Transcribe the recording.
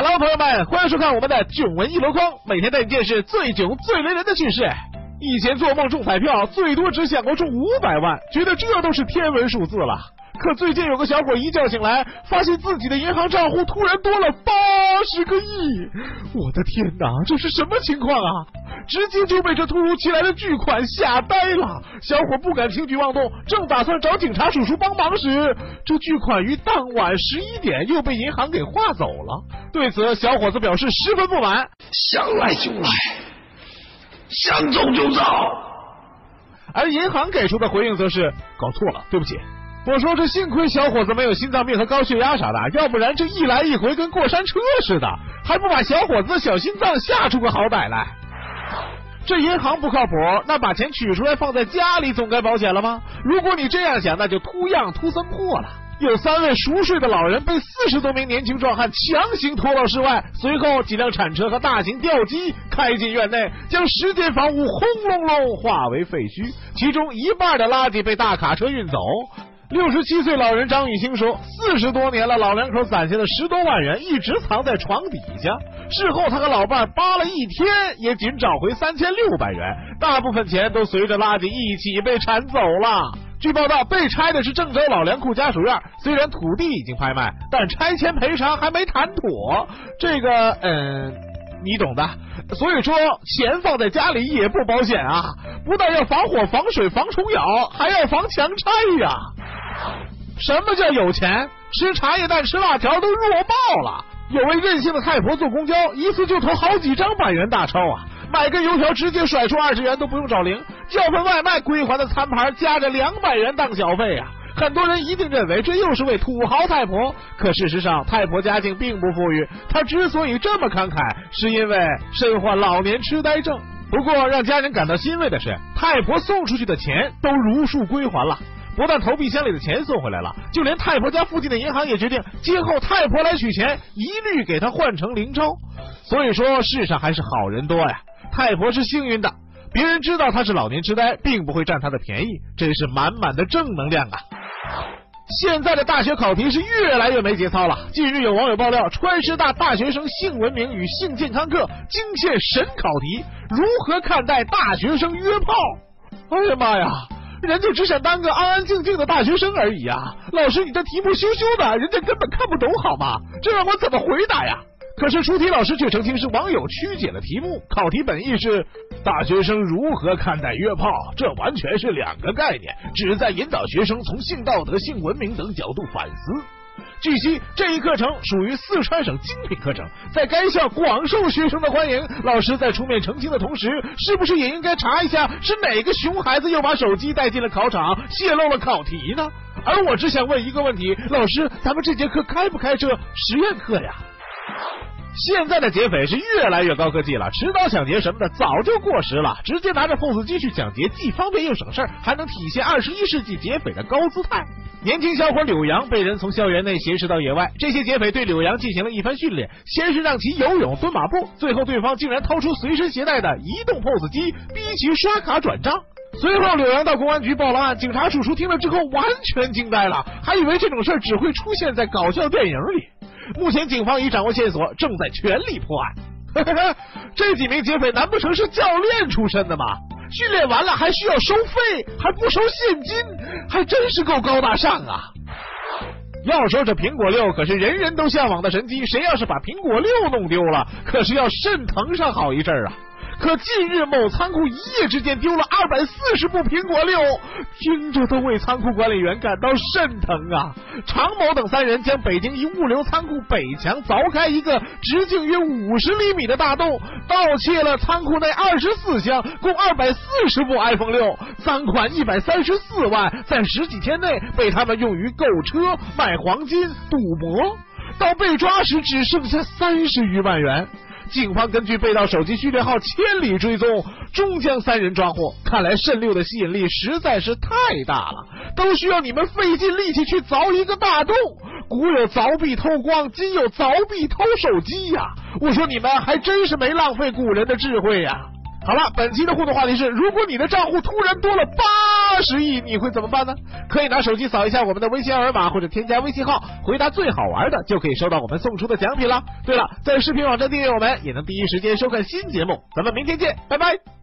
Hello，朋友们，欢迎收看我们的囧闻一箩筐，每天带你见识最囧、最雷人的趣事。以前做梦中彩票，最多只想过中五百万，觉得这都是天文数字了。可最近有个小伙一觉醒来，发现自己的银行账户突然多了八十个亿！我的天哪，这是什么情况啊？直接就被这突如其来的巨款吓呆了。小伙不敢轻举妄动，正打算找警察叔叔帮忙时，这巨款于当晚十一点又被银行给划走了。对此，小伙子表示十分不满，想来就来，想走就走。而银行给出的回应则是搞错了，对不起。我说这幸亏小伙子没有心脏病和高血压啥的，要不然这一来一回跟过山车似的，还不把小伙子的小心脏吓出个好歹来。这银行不靠谱，那把钱取出来放在家里总该保险了吗？如果你这样想，那就秃样秃僧破了。有三位熟睡的老人被四十多名年轻壮汉强行拖到室外，随后几辆铲车和大型吊机开进院内，将十间房屋轰隆隆化为废墟，其中一半的垃圾被大卡车运走。六十七岁老人张雨欣说：“四十多年了，老两口攒下的十多万元一直藏在床底下。事后他和老伴扒了一天，也仅找回三千六百元，大部分钱都随着垃圾一起被铲走了。”据报道，被拆的是郑州老粮库家属院，虽然土地已经拍卖，但拆迁赔偿还没谈妥。这个，嗯，你懂的。所以说，钱放在家里也不保险啊！不但要防火、防水、防虫咬，还要防强拆呀！什么叫有钱？吃茶叶蛋、吃辣条都弱爆了。有位任性的太婆坐公交，一次就投好几张百元大钞啊！买根油条直接甩出二十元都不用找零，叫份外卖归还的餐盘夹着两百元当小费啊！很多人一定认为这又是位土豪太婆，可事实上太婆家境并不富裕，她之所以这么慷慨，是因为身患老年痴呆症。不过让家人感到欣慰的是，太婆送出去的钱都如数归还了。不但投币箱里的钱送回来了，就连太婆家附近的银行也决定，今后太婆来取钱，一律给她换成零钞。所以说，世上还是好人多呀。太婆是幸运的，别人知道她是老年痴呆，并不会占她的便宜，真是满满的正能量啊！现在的大学考题是越来越没节操了。近日有网友爆料，川师大大学生性文明与性健康课惊现神考题，如何看待大学生约炮？哎呀妈呀！人就只想当个安安静静的大学生而已啊！老师，你这题目羞羞的，人家根本看不懂好吗？这让我怎么回答呀？可是出题老师却澄清是网友曲解了题目，考题本意是大学生如何看待约炮，这完全是两个概念，旨在引导学生从性道德、性文明等角度反思。据悉，这一课程属于四川省精品课程，在该校广受学生的欢迎。老师在出面澄清的同时，是不是也应该查一下是哪个熊孩子又把手机带进了考场，泄露了考题呢？而我只想问一个问题：老师，咱们这节课开不开这实验课呀？现在的劫匪是越来越高科技了，持刀抢劫什么的早就过时了，直接拿着 POS 机去抢劫，既方便又省事儿，还能体现二十一世纪劫匪的高姿态。年轻小伙柳阳被人从校园内挟持到野外，这些劫匪对柳阳进行了一番训练，先是让其游泳、蹲马步，最后对方竟然掏出随身携带的移动 POS 机，逼其刷卡转账。随后柳阳到公安局报了案，警察叔叔听了之后完全惊呆了，还以为这种事儿只会出现在搞笑电影里。目前警方已掌握线索，正在全力破案。这几名劫匪难不成是教练出身的吗？训练完了还需要收费，还不收现金，还真是够高大上啊！要说这苹果六可是人人都向往的神机，谁要是把苹果六弄丢了，可是要肾疼上好一阵啊！可近日某仓库一夜之间丢了二百四十部苹果六，听着都为仓库管理员感到肾疼啊！常某等三人将北京一物流仓库北墙凿开一个直径约五十厘米的大洞，盗窃了仓库内二十四箱共二百四十部 iPhone 六，赃款一百三十四万，在十几天内被他们用于购车、卖黄金、赌博，到被抓时只剩下三十余万元。警方根据被盗手机序列号千里追踪，终将三人抓获。看来肾六的吸引力实在是太大了，都需要你们费尽力气去凿一个大洞。古有凿壁偷光，今有凿壁偷手机呀！我说你们还真是没浪费古人的智慧呀！好了，本期的互动话题是：如果你的账户突然多了八十亿，你会怎么办呢？可以拿手机扫一下我们的微信二维码，或者添加微信号，回答最好玩的，就可以收到我们送出的奖品了。对了，在视频网站订阅我们，也能第一时间收看新节目。咱们明天见，拜拜。